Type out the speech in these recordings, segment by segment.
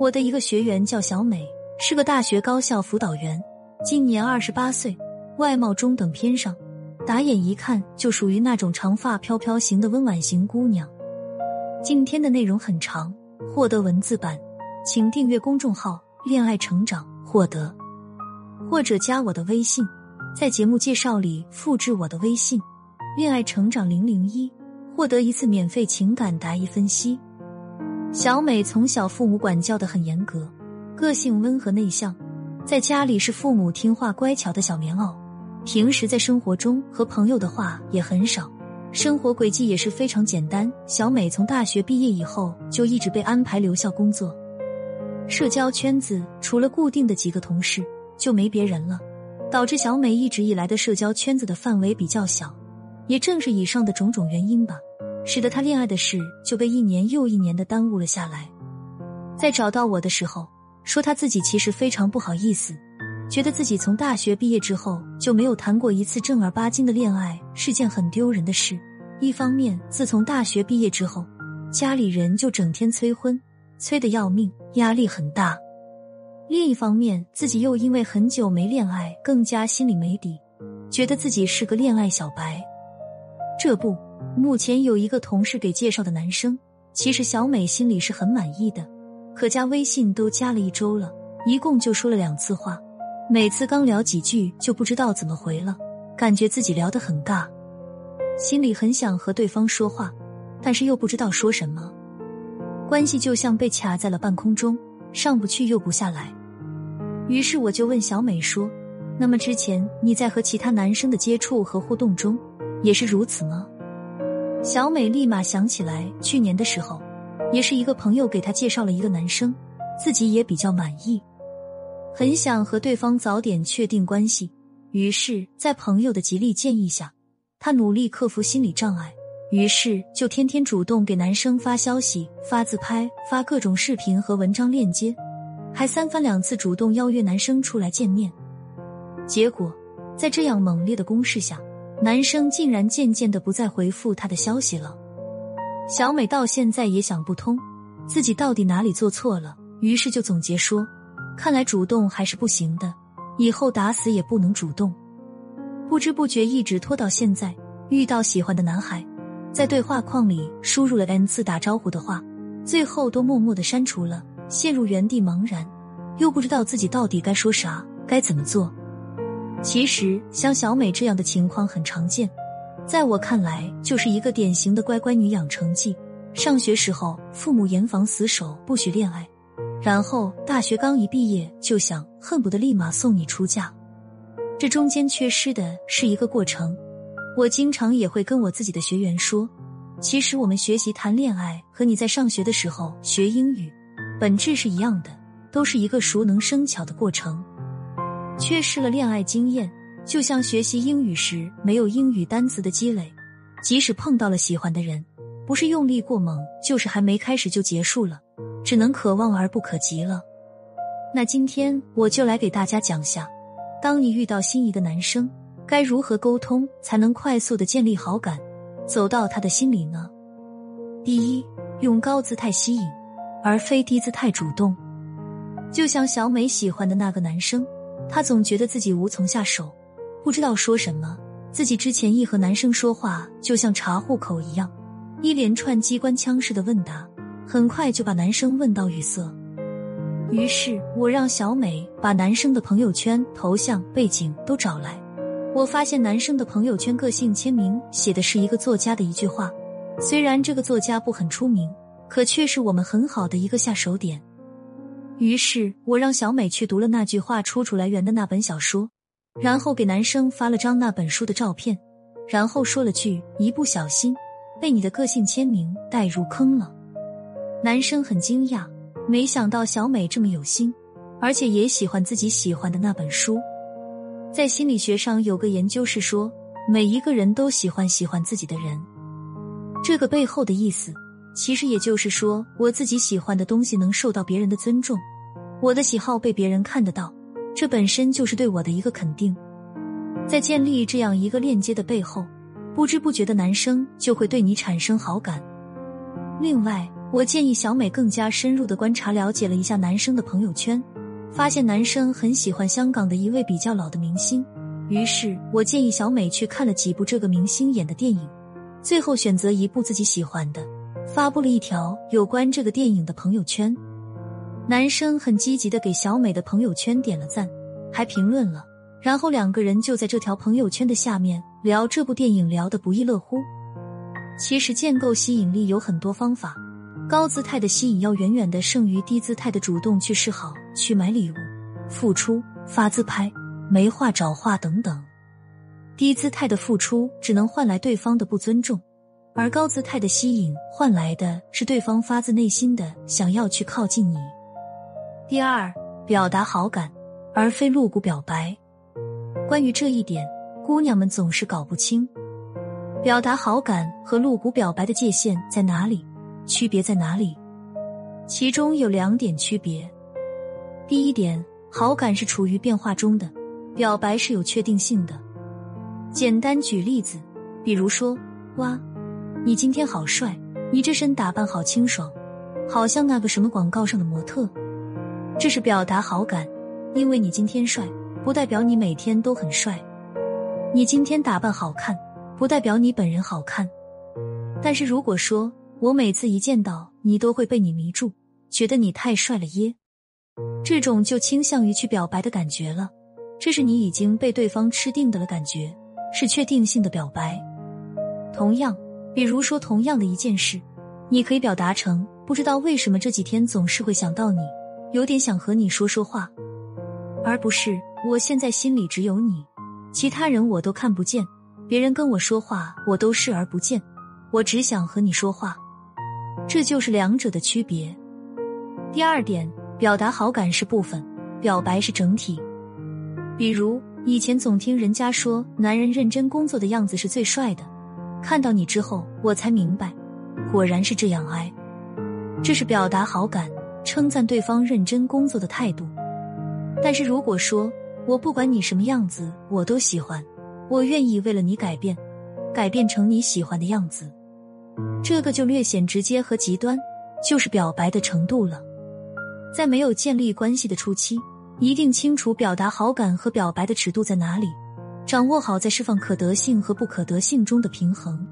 我的一个学员叫小美，是个大学高校辅导员，今年二十八岁，外貌中等偏上，打眼一看就属于那种长发飘飘型的温婉型姑娘。今天的内容很长，获得文字版，请订阅公众号“恋爱成长”获得，或者加我的微信，在节目介绍里复制我的微信“恋爱成长零零一”，获得一次免费情感答疑分析。小美从小父母管教的很严格，个性温和内向，在家里是父母听话乖巧的小棉袄。平时在生活中和朋友的话也很少，生活轨迹也是非常简单。小美从大学毕业以后就一直被安排留校工作，社交圈子除了固定的几个同事就没别人了，导致小美一直以来的社交圈子的范围比较小。也正是以上的种种原因吧。使得他恋爱的事就被一年又一年的耽误了下来。在找到我的时候，说他自己其实非常不好意思，觉得自己从大学毕业之后就没有谈过一次正儿八经的恋爱，是件很丢人的事。一方面，自从大学毕业之后，家里人就整天催婚，催得要命，压力很大；另一方面，自己又因为很久没恋爱，更加心里没底，觉得自己是个恋爱小白。这不。目前有一个同事给介绍的男生，其实小美心里是很满意的，可加微信都加了一周了，一共就说了两次话，每次刚聊几句就不知道怎么回了，感觉自己聊得很尬，心里很想和对方说话，但是又不知道说什么，关系就像被卡在了半空中，上不去又不下来。于是我就问小美说：“那么之前你在和其他男生的接触和互动中，也是如此吗？”小美立马想起来，去年的时候，也是一个朋友给她介绍了一个男生，自己也比较满意，很想和对方早点确定关系。于是，在朋友的极力建议下，她努力克服心理障碍，于是就天天主动给男生发消息、发自拍、发各种视频和文章链接，还三番两次主动邀约男生出来见面。结果，在这样猛烈的攻势下。男生竟然渐渐的不再回复她的消息了，小美到现在也想不通，自己到底哪里做错了，于是就总结说：“看来主动还是不行的，以后打死也不能主动。”不知不觉一直拖到现在，遇到喜欢的男孩，在对话框里输入了 n 次打招呼的话，最后都默默的删除了，陷入原地茫然，又不知道自己到底该说啥，该怎么做。其实像小美这样的情况很常见，在我看来就是一个典型的乖乖女养成记。上学时候父母严防死守，不许恋爱，然后大学刚一毕业就想恨不得立马送你出嫁，这中间缺失的是一个过程。我经常也会跟我自己的学员说，其实我们学习谈恋爱和你在上学的时候学英语，本质是一样的，都是一个熟能生巧的过程。缺失了恋爱经验，就像学习英语时没有英语单词的积累，即使碰到了喜欢的人，不是用力过猛，就是还没开始就结束了，只能可望而不可及了。那今天我就来给大家讲下，当你遇到心仪的男生，该如何沟通才能快速的建立好感，走到他的心里呢？第一，用高姿态吸引，而非低姿态主动，就像小美喜欢的那个男生。她总觉得自己无从下手，不知道说什么。自己之前一和男生说话，就像查户口一样，一连串机关枪式的问答，很快就把男生问到语塞。于是我让小美把男生的朋友圈、头像、背景都找来。我发现男生的朋友圈个性签名写的是一个作家的一句话，虽然这个作家不很出名，可却是我们很好的一个下手点。于是我让小美去读了那句话出处来源的那本小说，然后给男生发了张那本书的照片，然后说了句“一不小心被你的个性签名带入坑了”。男生很惊讶，没想到小美这么有心，而且也喜欢自己喜欢的那本书。在心理学上有个研究是说，每一个人都喜欢喜欢自己的人，这个背后的意思。其实也就是说，我自己喜欢的东西能受到别人的尊重，我的喜好被别人看得到，这本身就是对我的一个肯定。在建立这样一个链接的背后，不知不觉的男生就会对你产生好感。另外，我建议小美更加深入的观察了解了一下男生的朋友圈，发现男生很喜欢香港的一位比较老的明星。于是我建议小美去看了几部这个明星演的电影，最后选择一部自己喜欢的，发布了一条有关这个电影的朋友圈。男生很积极的给小美的朋友圈点了赞，还评论了。然后两个人就在这条朋友圈的下面聊这部电影，聊得不亦乐乎。其实建构吸引力有很多方法，高姿态的吸引要远远的胜于低姿态的主动去示好、去买礼物、付出、发自拍、没话找话等等。低姿态的付出只能换来对方的不尊重，而高姿态的吸引换来的是对方发自内心的想要去靠近你。第二，表达好感，而非露骨表白。关于这一点，姑娘们总是搞不清，表达好感和露骨表白的界限在哪里，区别在哪里？其中有两点区别。第一点，好感是处于变化中的，表白是有确定性的。简单举例子，比如说，哇，你今天好帅，你这身打扮好清爽，好像那个什么广告上的模特，这是表达好感，因为你今天帅。不代表你每天都很帅，你今天打扮好看，不代表你本人好看。但是如果说我每次一见到你都会被你迷住，觉得你太帅了耶，这种就倾向于去表白的感觉了。这是你已经被对方吃定的了感觉，是确定性的表白。同样，比如说同样的一件事，你可以表达成不知道为什么这几天总是会想到你，有点想和你说说话，而不是。我现在心里只有你，其他人我都看不见。别人跟我说话，我都视而不见。我只想和你说话，这就是两者的区别。第二点，表达好感是部分，表白是整体。比如以前总听人家说，男人认真工作的样子是最帅的。看到你之后，我才明白，果然是这样。哎，这是表达好感，称赞对方认真工作的态度。但是如果说，我不管你什么样子，我都喜欢。我愿意为了你改变，改变成你喜欢的样子。这个就略显直接和极端，就是表白的程度了。在没有建立关系的初期，一定清楚表达好感和表白的尺度在哪里，掌握好在释放可得性和不可得性中的平衡。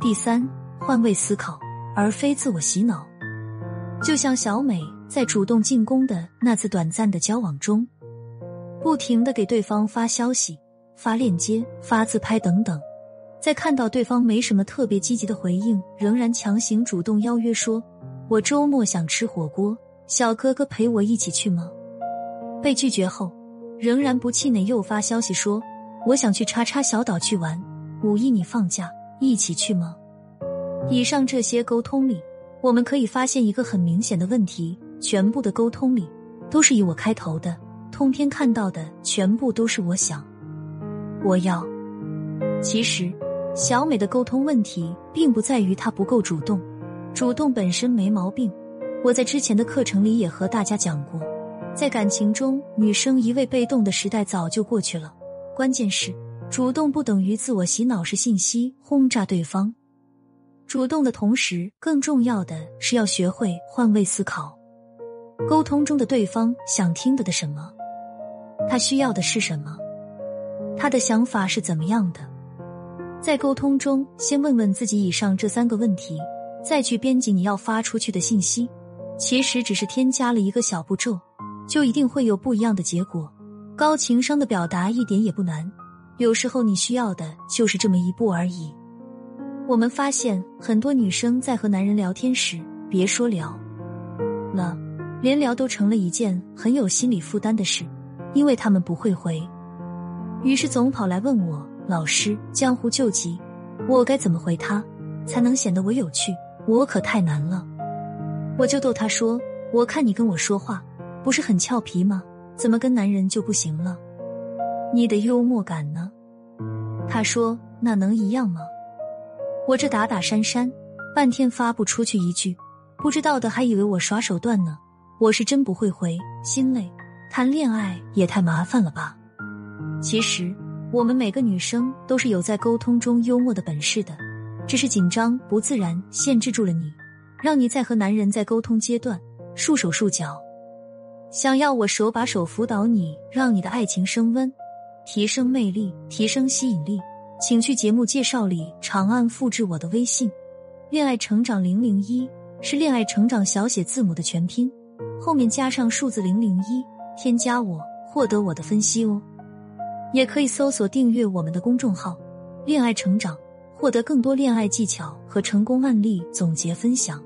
第三，换位思考，而非自我洗脑。就像小美在主动进攻的那次短暂的交往中。不停的给对方发消息、发链接、发自拍等等，在看到对方没什么特别积极的回应，仍然强行主动邀约说：“我周末想吃火锅，小哥哥陪我一起去吗？”被拒绝后，仍然不气馁，又发消息说：“我想去叉叉小岛去玩，五一你放假一起去吗？”以上这些沟通里，我们可以发现一个很明显的问题：全部的沟通里都是以我开头的。通篇看到的全部都是我想，我要。其实，小美的沟通问题并不在于她不够主动，主动本身没毛病。我在之前的课程里也和大家讲过，在感情中，女生一味被动的时代早就过去了。关键是，主动不等于自我洗脑式信息轰炸对方。主动的同时，更重要的是要学会换位思考，沟通中的对方想听的的什么。他需要的是什么？他的想法是怎么样的？在沟通中，先问问自己以上这三个问题，再去编辑你要发出去的信息。其实只是添加了一个小步骤，就一定会有不一样的结果。高情商的表达一点也不难，有时候你需要的就是这么一步而已。我们发现很多女生在和男人聊天时，别说聊了，连聊都成了一件很有心理负担的事。因为他们不会回，于是总跑来问我：“老师，江湖救急，我该怎么回他，才能显得我有趣？我可太难了。”我就逗他说：“我看你跟我说话不是很俏皮吗？怎么跟男人就不行了？你的幽默感呢？”他说：“那能一样吗？”我这打打删删，半天发不出去一句，不知道的还以为我耍手段呢。我是真不会回，心累。谈恋爱也太麻烦了吧！其实我们每个女生都是有在沟通中幽默的本事的，只是紧张不自然限制住了你，让你在和男人在沟通阶段束手束脚。想要我手把手辅导你，让你的爱情升温，提升魅力，提升吸引力，请去节目介绍里长按复制我的微信“恋爱成长零零一”，是恋爱成长小写字母的全拼，后面加上数字零零一，添加我获得我的分析哦。也可以搜索订阅我们的公众号“恋爱成长”，获得更多恋爱技巧和成功案例总结分享。